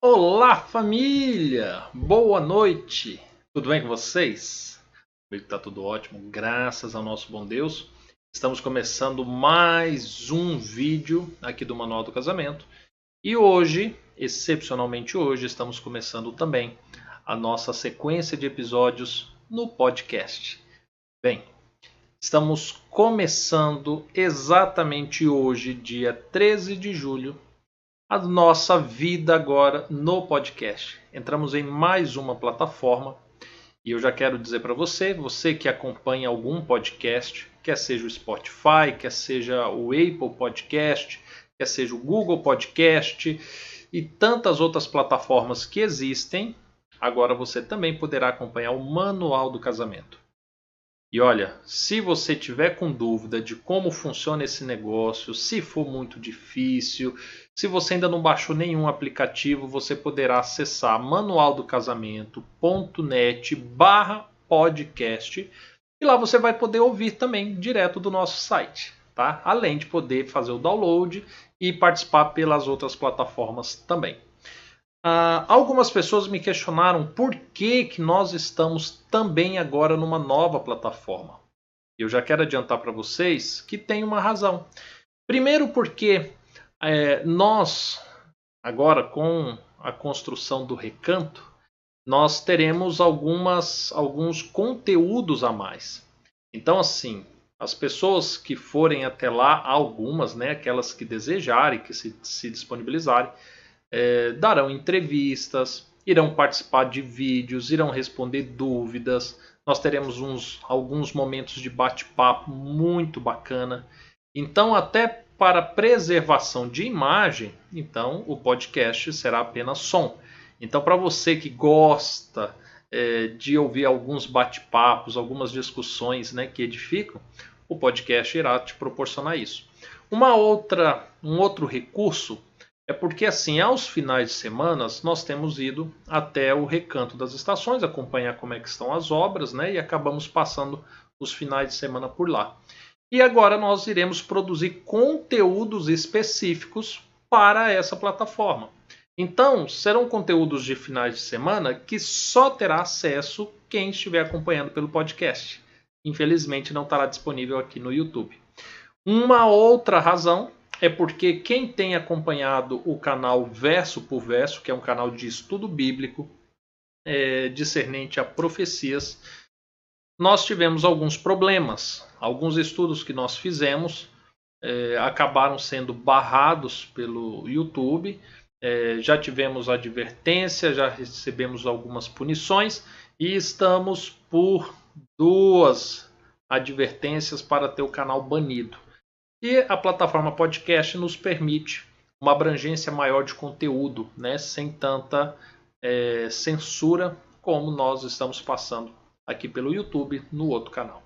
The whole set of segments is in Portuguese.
Olá, família! Boa noite! Tudo bem com vocês? Comigo está tudo ótimo, graças ao nosso bom Deus. Estamos começando mais um vídeo aqui do Manual do Casamento. E hoje, excepcionalmente hoje, estamos começando também a nossa sequência de episódios no podcast. Bem, estamos começando exatamente hoje, dia 13 de julho a nossa vida agora no podcast. Entramos em mais uma plataforma e eu já quero dizer para você, você que acompanha algum podcast, quer seja o Spotify, quer seja o Apple Podcast, quer seja o Google Podcast e tantas outras plataformas que existem, agora você também poderá acompanhar o Manual do Casamento. E olha, se você tiver com dúvida de como funciona esse negócio, se for muito difícil, se você ainda não baixou nenhum aplicativo, você poderá acessar manualdocasamento.net barra podcast e lá você vai poder ouvir também direto do nosso site, tá? Além de poder fazer o download e participar pelas outras plataformas também. Uh, algumas pessoas me questionaram por que, que nós estamos também agora numa nova plataforma. Eu já quero adiantar para vocês que tem uma razão. Primeiro, porque é, nós, agora com a construção do recanto, nós teremos algumas, alguns conteúdos a mais. Então, assim, as pessoas que forem até lá, algumas, né, aquelas que desejarem, que se, se disponibilizarem, é, darão entrevistas, irão participar de vídeos, irão responder dúvidas. Nós teremos uns, alguns momentos de bate-papo muito bacana. Então, até para preservação de imagem, então o podcast será apenas som. Então, para você que gosta é, de ouvir alguns bate-papos, algumas discussões né, que edificam, o podcast irá te proporcionar isso. Uma outra, um outro recurso é porque assim, aos finais de semana, nós temos ido até o recanto das estações, acompanhar como é que estão as obras, né? E acabamos passando os finais de semana por lá. E agora nós iremos produzir conteúdos específicos para essa plataforma. Então, serão conteúdos de finais de semana que só terá acesso quem estiver acompanhando pelo podcast. Infelizmente, não estará disponível aqui no YouTube. Uma outra razão é porque quem tem acompanhado o canal Verso por Verso, que é um canal de estudo bíblico é, discernente a profecias, nós tivemos alguns problemas. Alguns estudos que nós fizemos é, acabaram sendo barrados pelo YouTube. É, já tivemos advertência, já recebemos algumas punições e estamos por duas advertências para ter o canal banido. E a plataforma podcast nos permite uma abrangência maior de conteúdo, né, sem tanta é, censura como nós estamos passando aqui pelo YouTube no outro canal.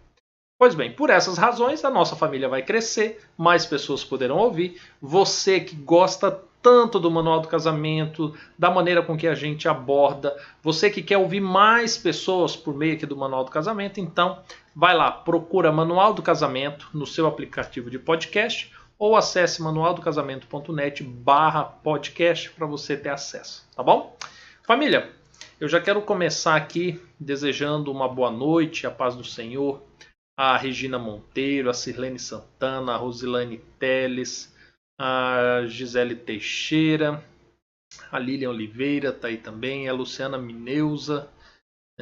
Pois bem, por essas razões a nossa família vai crescer, mais pessoas poderão ouvir. Você que gosta tanto do Manual do Casamento, da maneira com que a gente aborda. Você que quer ouvir mais pessoas por meio aqui do Manual do Casamento, então vai lá, procura Manual do Casamento no seu aplicativo de podcast ou acesse manualdocasamento.net barra podcast para você ter acesso, tá bom? Família, eu já quero começar aqui desejando uma boa noite, a paz do Senhor, a Regina Monteiro, a Sirlene Santana, a Rosilane Teles, a Gisele Teixeira, a Lilian Oliveira está aí também, a Luciana Mineuza,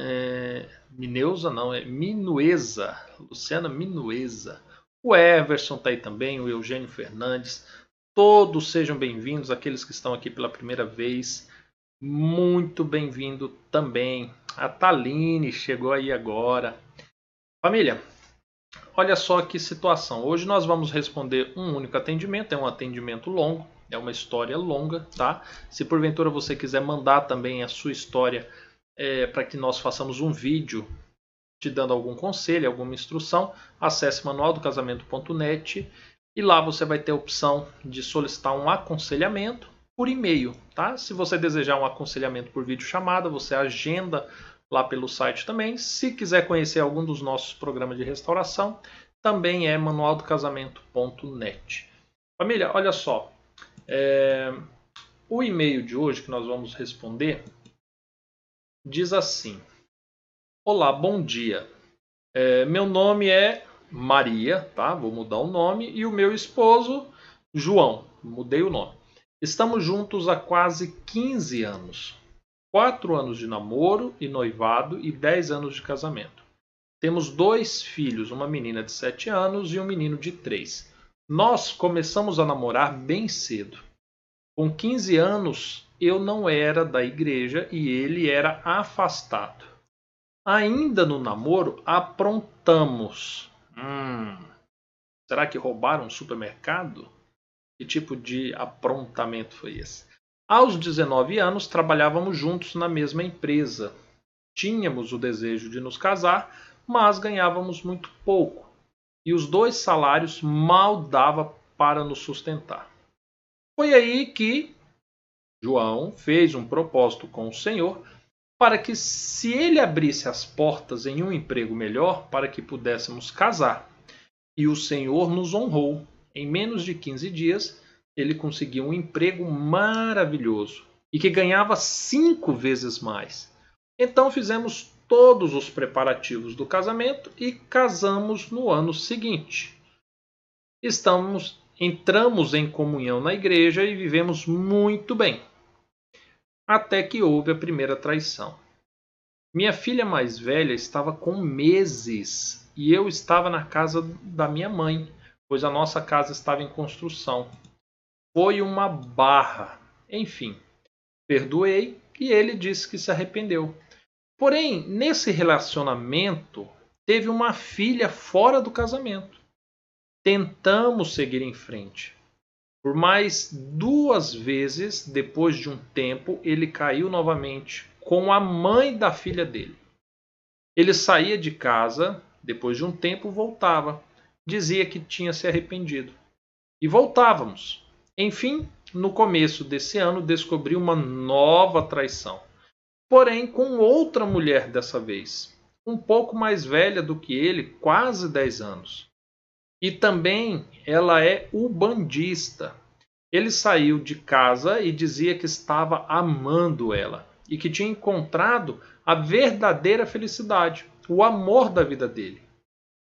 é, Mineuza não, é Minueza, Luciana Minueza, o Everson está aí também, o Eugênio Fernandes, todos sejam bem-vindos, aqueles que estão aqui pela primeira vez, muito bem-vindo também, a Taline chegou aí agora. Família, Olha só que situação. Hoje nós vamos responder um único atendimento, é um atendimento longo, é uma história longa, tá? Se porventura você quiser mandar também a sua história é, para que nós façamos um vídeo te dando algum conselho, alguma instrução, acesse manualdocasamento.net e lá você vai ter a opção de solicitar um aconselhamento por e-mail, tá? Se você desejar um aconselhamento por vídeo chamada, você agenda lá pelo site também. Se quiser conhecer algum dos nossos programas de restauração, também é manualdocasamento.net. Família, olha só. É... o e-mail de hoje que nós vamos responder diz assim: Olá, bom dia. É, meu nome é Maria, tá? Vou mudar o nome. E o meu esposo, João. Mudei o nome. Estamos juntos há quase 15 anos. 4 anos de namoro e noivado e 10 anos de casamento. Temos dois filhos, uma menina de 7 anos e um menino de 3. Nós começamos a namorar bem cedo. Com 15 anos, eu não era da igreja e ele era afastado. Ainda no namoro, aprontamos. Hum, será que roubaram um supermercado? Que tipo de aprontamento foi esse? Aos 19 anos, trabalhávamos juntos na mesma empresa. Tínhamos o desejo de nos casar, mas ganhávamos muito pouco, e os dois salários mal dava para nos sustentar. Foi aí que João fez um propósito com o Senhor para que, se ele abrisse as portas em um emprego melhor, para que pudéssemos casar. E o Senhor nos honrou. Em menos de 15 dias, ele conseguiu um emprego maravilhoso e que ganhava cinco vezes mais. Então fizemos todos os preparativos do casamento e casamos no ano seguinte. Estamos entramos em comunhão na igreja e vivemos muito bem até que houve a primeira traição. Minha filha mais velha estava com meses e eu estava na casa da minha mãe, pois a nossa casa estava em construção. Foi uma barra. Enfim, perdoei e ele disse que se arrependeu. Porém, nesse relacionamento, teve uma filha fora do casamento. Tentamos seguir em frente, por mais duas vezes, depois de um tempo, ele caiu novamente com a mãe da filha dele. Ele saía de casa, depois de um tempo voltava, dizia que tinha se arrependido. E voltávamos. Enfim, no começo desse ano, descobri uma nova traição. Porém, com outra mulher dessa vez, um pouco mais velha do que ele, quase 10 anos. E também ela é ubandista. Ele saiu de casa e dizia que estava amando ela e que tinha encontrado a verdadeira felicidade, o amor da vida dele.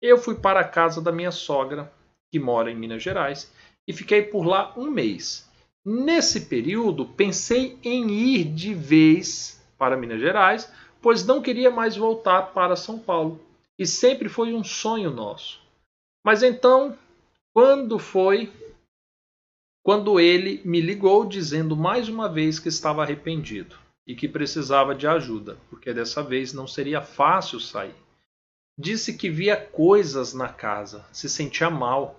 Eu fui para a casa da minha sogra, que mora em Minas Gerais, e fiquei por lá um mês. Nesse período, pensei em ir de vez para Minas Gerais, pois não queria mais voltar para São Paulo. E sempre foi um sonho nosso. Mas então, quando foi quando ele me ligou dizendo mais uma vez que estava arrependido e que precisava de ajuda, porque dessa vez não seria fácil sair. Disse que via coisas na casa, se sentia mal,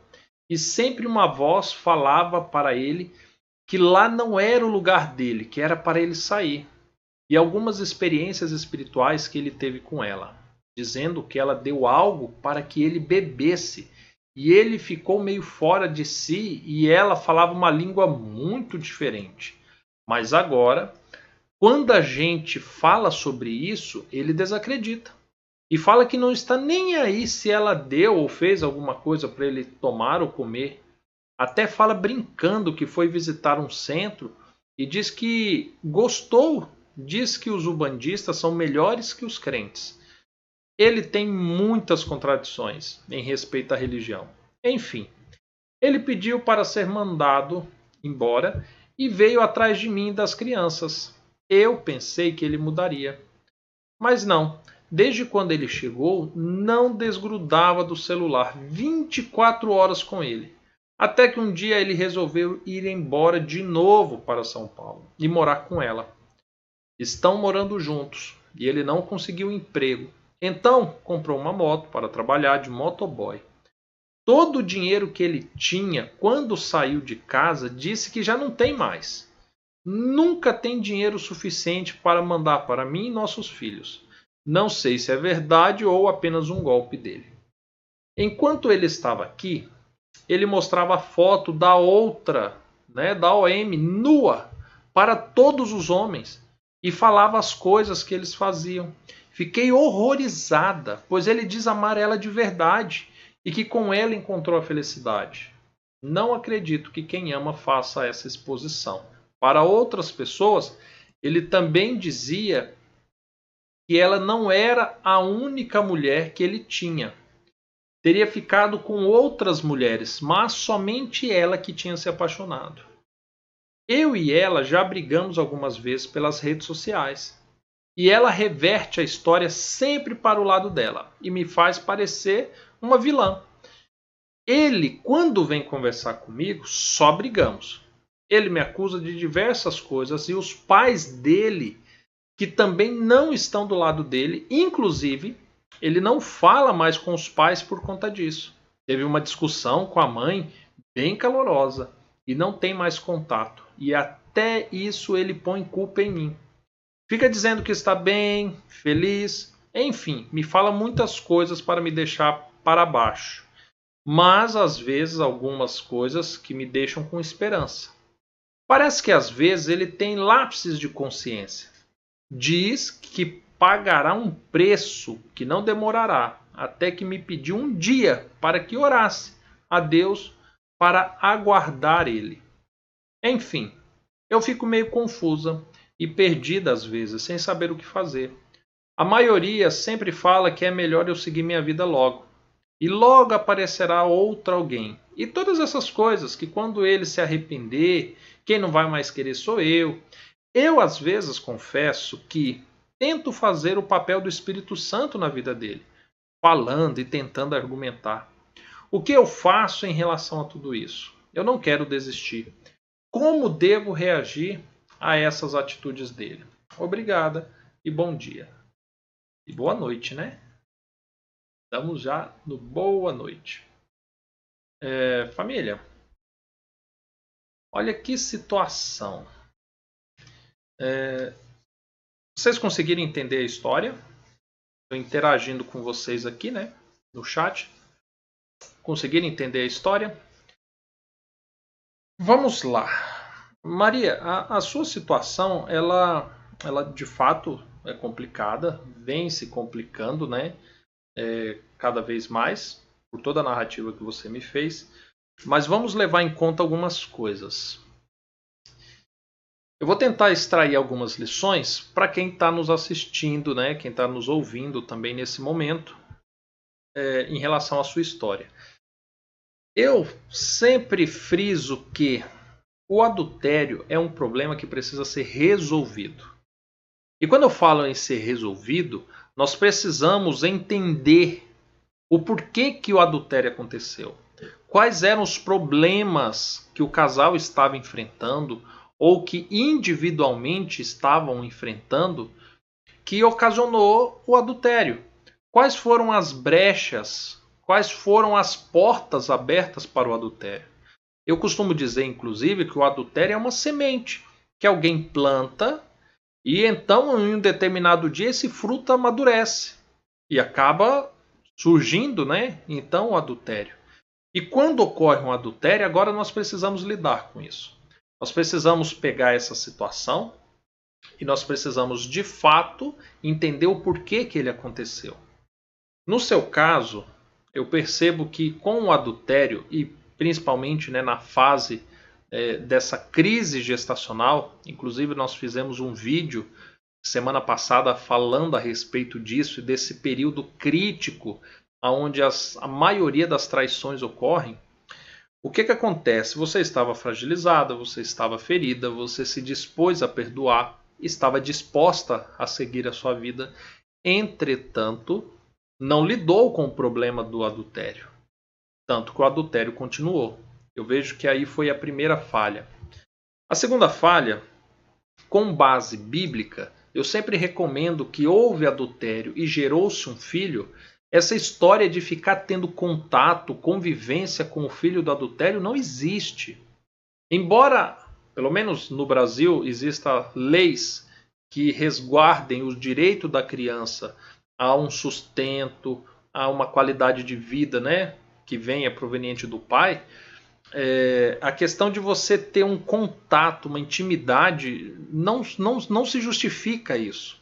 e sempre uma voz falava para ele que lá não era o lugar dele, que era para ele sair. E algumas experiências espirituais que ele teve com ela, dizendo que ela deu algo para que ele bebesse e ele ficou meio fora de si e ela falava uma língua muito diferente. Mas agora, quando a gente fala sobre isso, ele desacredita. E fala que não está nem aí se ela deu ou fez alguma coisa para ele tomar ou comer. Até fala brincando que foi visitar um centro e diz que gostou, diz que os ubandistas são melhores que os crentes ele tem muitas contradições em respeito à religião. Enfim, ele pediu para ser mandado embora e veio atrás de mim e das crianças. Eu pensei que ele mudaria. Mas não. Desde quando ele chegou, não desgrudava do celular 24 horas com ele. Até que um dia ele resolveu ir embora de novo para São Paulo e morar com ela. Estão morando juntos e ele não conseguiu emprego então comprou uma moto para trabalhar de motoboy. Todo o dinheiro que ele tinha quando saiu de casa disse que já não tem mais. Nunca tem dinheiro suficiente para mandar para mim e nossos filhos. Não sei se é verdade ou apenas um golpe dele. Enquanto ele estava aqui, ele mostrava a foto da outra, né, da OM, nua, para todos os homens e falava as coisas que eles faziam. Fiquei horrorizada, pois ele diz amar ela de verdade e que com ela encontrou a felicidade. Não acredito que quem ama faça essa exposição. Para outras pessoas, ele também dizia que ela não era a única mulher que ele tinha. Teria ficado com outras mulheres, mas somente ela que tinha se apaixonado. Eu e ela já brigamos algumas vezes pelas redes sociais. E ela reverte a história sempre para o lado dela e me faz parecer uma vilã. Ele, quando vem conversar comigo, só brigamos. Ele me acusa de diversas coisas e os pais dele, que também não estão do lado dele, inclusive, ele não fala mais com os pais por conta disso. Teve uma discussão com a mãe bem calorosa e não tem mais contato. E até isso ele põe culpa em mim. Fica dizendo que está bem, feliz, enfim, me fala muitas coisas para me deixar para baixo. Mas às vezes algumas coisas que me deixam com esperança. Parece que às vezes ele tem lápses de consciência. Diz que pagará um preço que não demorará, até que me pediu um dia para que orasse a Deus para aguardar ele. Enfim, eu fico meio confusa e perdida às vezes, sem saber o que fazer. A maioria sempre fala que é melhor eu seguir minha vida logo. E logo aparecerá outra alguém. E todas essas coisas que quando ele se arrepender, quem não vai mais querer sou eu. Eu às vezes confesso que tento fazer o papel do Espírito Santo na vida dele, falando e tentando argumentar. O que eu faço em relação a tudo isso? Eu não quero desistir. Como devo reagir a essas atitudes dele? Obrigada e bom dia. E boa noite, né? Estamos já no boa noite. É, família, olha que situação. É, vocês conseguiram entender a história? Estou interagindo com vocês aqui, né? No chat conseguiram entender a história? Vamos lá. Maria, a, a sua situação, ela, ela de fato é complicada, vem se complicando, né? É, cada vez mais, por toda a narrativa que você me fez. Mas vamos levar em conta algumas coisas. Eu vou tentar extrair algumas lições para quem está nos assistindo, né? quem está nos ouvindo também nesse momento, é, em relação à sua história. Eu sempre friso que o adultério é um problema que precisa ser resolvido. E quando eu falo em ser resolvido, nós precisamos entender o porquê que o adultério aconteceu. Quais eram os problemas que o casal estava enfrentando ou que individualmente estavam enfrentando que ocasionou o adultério? Quais foram as brechas quais foram as portas abertas para o adultério. Eu costumo dizer, inclusive, que o adultério é uma semente que alguém planta e então, em um determinado dia, esse fruto amadurece e acaba surgindo, né? Então, o adultério. E quando ocorre um adultério, agora nós precisamos lidar com isso. Nós precisamos pegar essa situação e nós precisamos, de fato, entender o porquê que ele aconteceu. No seu caso, eu percebo que com o adultério e principalmente né, na fase é, dessa crise gestacional, inclusive nós fizemos um vídeo semana passada falando a respeito disso e desse período crítico onde as, a maioria das traições ocorrem. O que, que acontece? Você estava fragilizada, você estava ferida, você se dispôs a perdoar, estava disposta a seguir a sua vida. Entretanto, não lidou com o problema do adultério. Tanto que o adultério continuou. Eu vejo que aí foi a primeira falha. A segunda falha, com base bíblica, eu sempre recomendo que houve adultério e gerou-se um filho. Essa história de ficar tendo contato, convivência com o filho do adultério não existe. Embora, pelo menos no Brasil, exista leis que resguardem o direito da criança a um sustento, a uma qualidade de vida, né, que venha proveniente do pai, é, a questão de você ter um contato, uma intimidade, não, não, não se justifica isso.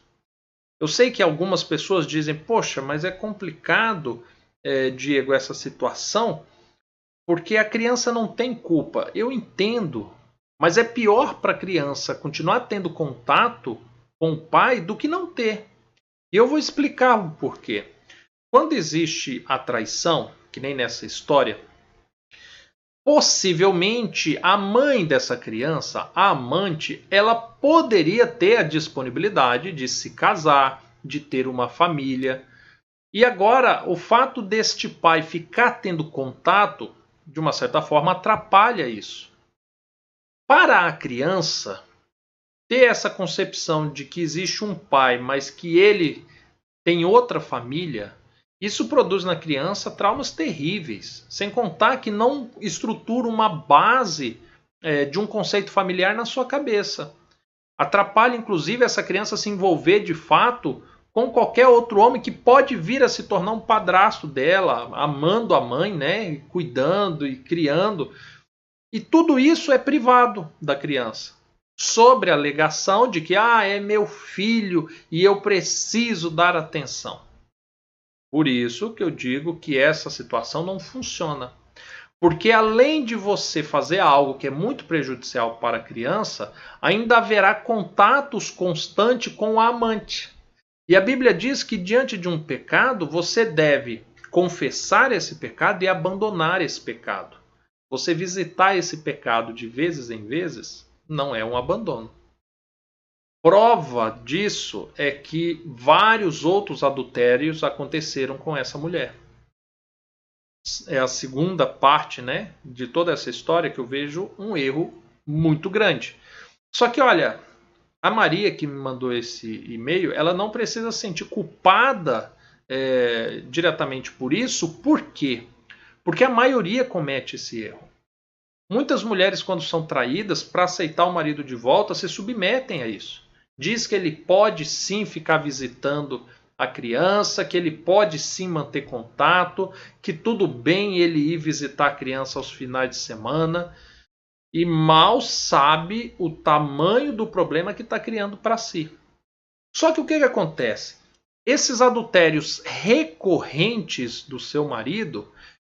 Eu sei que algumas pessoas dizem, poxa, mas é complicado, é, Diego, essa situação, porque a criança não tem culpa. Eu entendo Mas é pior para a criança continuar tendo contato com o pai do que não ter. E eu vou explicar o porquê. Quando existe a traição, que nem nessa história, possivelmente a mãe dessa criança, a amante, ela poderia ter a disponibilidade de se casar, de ter uma família. E agora, o fato deste pai ficar tendo contato, de uma certa forma, atrapalha isso. Para a criança, ter essa concepção de que existe um pai, mas que ele tem outra família, isso produz na criança traumas terríveis, sem contar que não estrutura uma base é, de um conceito familiar na sua cabeça. Atrapalha, inclusive, essa criança se envolver de fato com qualquer outro homem que pode vir a se tornar um padrasto dela, amando a mãe, né, cuidando e criando. E tudo isso é privado da criança, sobre a alegação de que ah, é meu filho e eu preciso dar atenção. Por isso que eu digo que essa situação não funciona. Porque além de você fazer algo que é muito prejudicial para a criança, ainda haverá contatos constantes com o amante. E a Bíblia diz que diante de um pecado, você deve confessar esse pecado e abandonar esse pecado. Você visitar esse pecado de vezes em vezes não é um abandono. Prova disso é que vários outros adultérios aconteceram com essa mulher. É a segunda parte né, de toda essa história que eu vejo um erro muito grande. Só que, olha, a Maria que me mandou esse e-mail, ela não precisa se sentir culpada é, diretamente por isso. Por quê? Porque a maioria comete esse erro. Muitas mulheres, quando são traídas, para aceitar o marido de volta, se submetem a isso. Diz que ele pode sim ficar visitando a criança, que ele pode sim manter contato, que tudo bem ele ir visitar a criança aos finais de semana e mal sabe o tamanho do problema que está criando para si. Só que o que, que acontece? Esses adultérios recorrentes do seu marido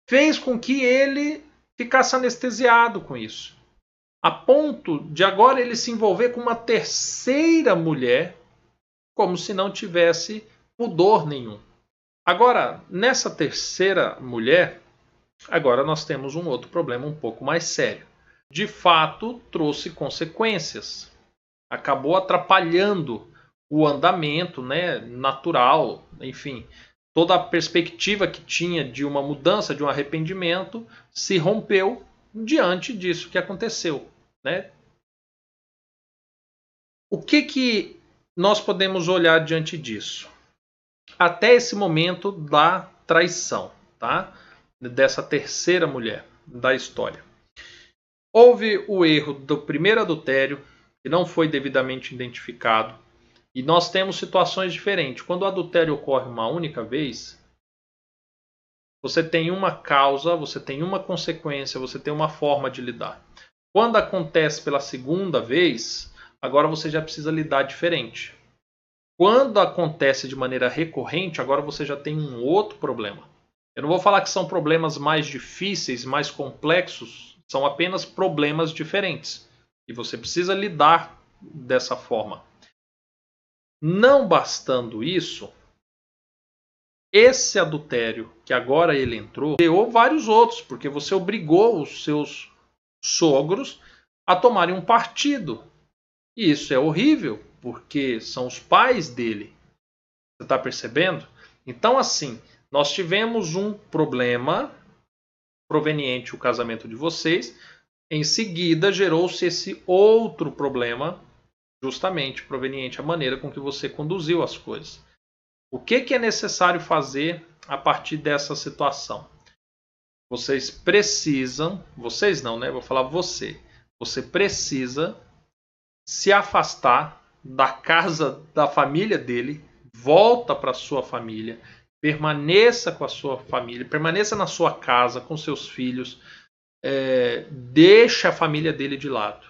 fez com que ele ficasse anestesiado com isso. A ponto de agora ele se envolver com uma terceira mulher, como se não tivesse pudor nenhum. Agora, nessa terceira mulher, agora nós temos um outro problema um pouco mais sério de fato trouxe consequências. Acabou atrapalhando o andamento né, natural, enfim, toda a perspectiva que tinha de uma mudança, de um arrependimento, se rompeu diante disso que aconteceu. Né? O que, que nós podemos olhar diante disso? Até esse momento da traição, tá? dessa terceira mulher da história. Houve o erro do primeiro adultério, que não foi devidamente identificado. E nós temos situações diferentes. Quando o adultério ocorre uma única vez, você tem uma causa, você tem uma consequência, você tem uma forma de lidar. Quando acontece pela segunda vez, agora você já precisa lidar diferente. Quando acontece de maneira recorrente, agora você já tem um outro problema. Eu não vou falar que são problemas mais difíceis, mais complexos, são apenas problemas diferentes. E você precisa lidar dessa forma. Não bastando isso, esse adultério que agora ele entrou, criou vários outros, porque você obrigou os seus sogros a tomarem um partido. E isso é horrível, porque são os pais dele. Você está percebendo? Então, assim, nós tivemos um problema proveniente o casamento de vocês. Em seguida, gerou-se esse outro problema, justamente proveniente a maneira com que você conduziu as coisas. O que, que é necessário fazer a partir dessa situação? Vocês precisam, vocês não, né? Vou falar você. Você precisa se afastar da casa da família dele, volta para sua família, permaneça com a sua família, permaneça na sua casa com seus filhos, é, deixe a família dele de lado.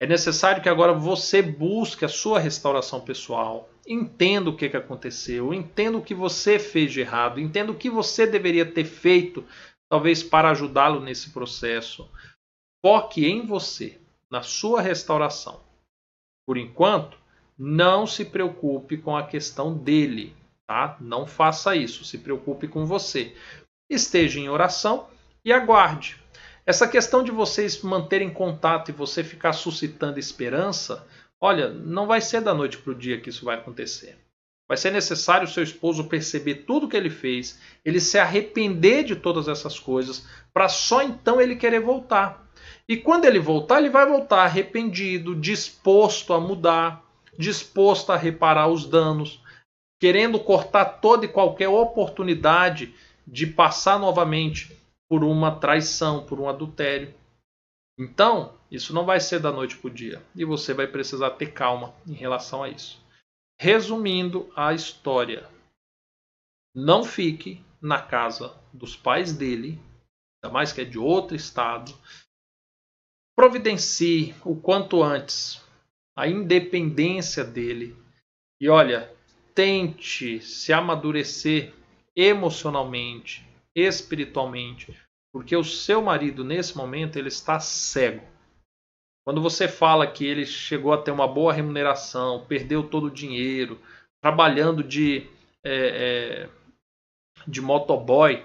É necessário que agora você busque a sua restauração pessoal, entenda o que, que aconteceu, entenda o que você fez de errado, entenda o que você deveria ter feito, talvez para ajudá-lo nesse processo. Foque em você. na sua restauração. Por enquanto, não se preocupe com a questão dele, tá? Não faça isso, se preocupe com você. Esteja em oração e aguarde. Essa questão de vocês manterem contato e você ficar suscitando esperança, olha, não vai ser da noite para o dia que isso vai acontecer. Vai ser necessário seu esposo perceber tudo que ele fez, ele se arrepender de todas essas coisas, para só então ele querer voltar. E quando ele voltar, ele vai voltar arrependido, disposto a mudar, disposto a reparar os danos, querendo cortar toda e qualquer oportunidade de passar novamente por uma traição, por um adultério. Então, isso não vai ser da noite para o dia e você vai precisar ter calma em relação a isso. Resumindo a história, não fique na casa dos pais dele, ainda mais que é de outro estado. Providencie o quanto antes a independência dele. E olha, tente se amadurecer emocionalmente, espiritualmente, porque o seu marido nesse momento ele está cego. Quando você fala que ele chegou a ter uma boa remuneração, perdeu todo o dinheiro, trabalhando de, é, é, de motoboy,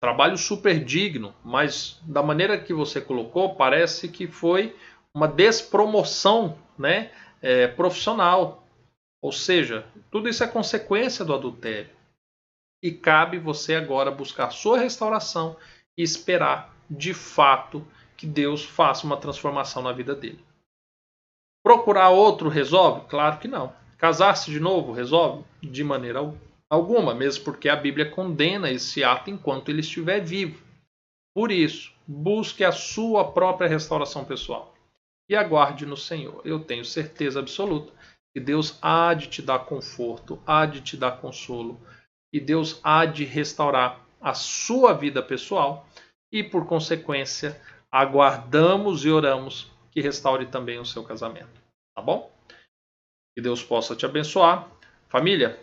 trabalho super digno, mas da maneira que você colocou, parece que foi uma despromoção né, é, profissional. Ou seja, tudo isso é consequência do adultério. E cabe você agora buscar sua restauração e esperar de fato que Deus faça uma transformação na vida dele. Procurar outro resolve? Claro que não. Casar-se de novo resolve? De maneira alguma, mesmo porque a Bíblia condena esse ato enquanto ele estiver vivo. Por isso, busque a sua própria restauração pessoal e aguarde no Senhor. Eu tenho certeza absoluta que Deus há de te dar conforto, há de te dar consolo e Deus há de restaurar a sua vida pessoal e, por consequência, aguardamos e oramos que restaure também o seu casamento. Tá bom? Que Deus possa te abençoar. Família,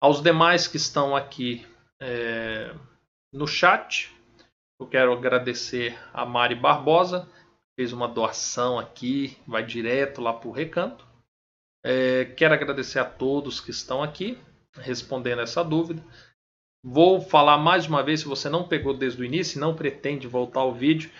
aos demais que estão aqui é, no chat, eu quero agradecer a Mari Barbosa, fez uma doação aqui, vai direto lá para o recanto. É, quero agradecer a todos que estão aqui respondendo essa dúvida. Vou falar mais uma vez, se você não pegou desde o início e não pretende voltar ao vídeo,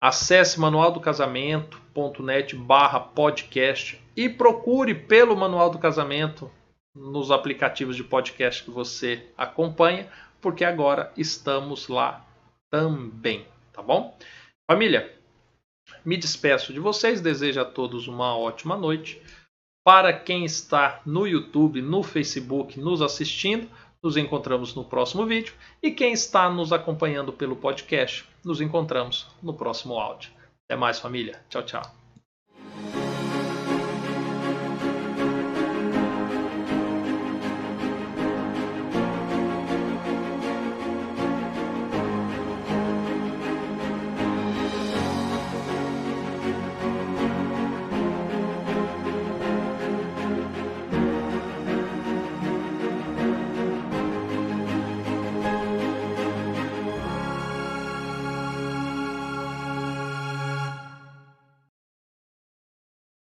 acesse manualdocasamento.net barra podcast e procure pelo Manual do Casamento nos aplicativos de podcast que você acompanha, porque agora estamos lá também, tá bom? Família, me despeço de vocês, desejo a todos uma ótima noite. Para quem está no YouTube, no Facebook, nos assistindo, nos encontramos no próximo vídeo. E quem está nos acompanhando pelo podcast, nos encontramos no próximo áudio. Até mais, família. Tchau, tchau.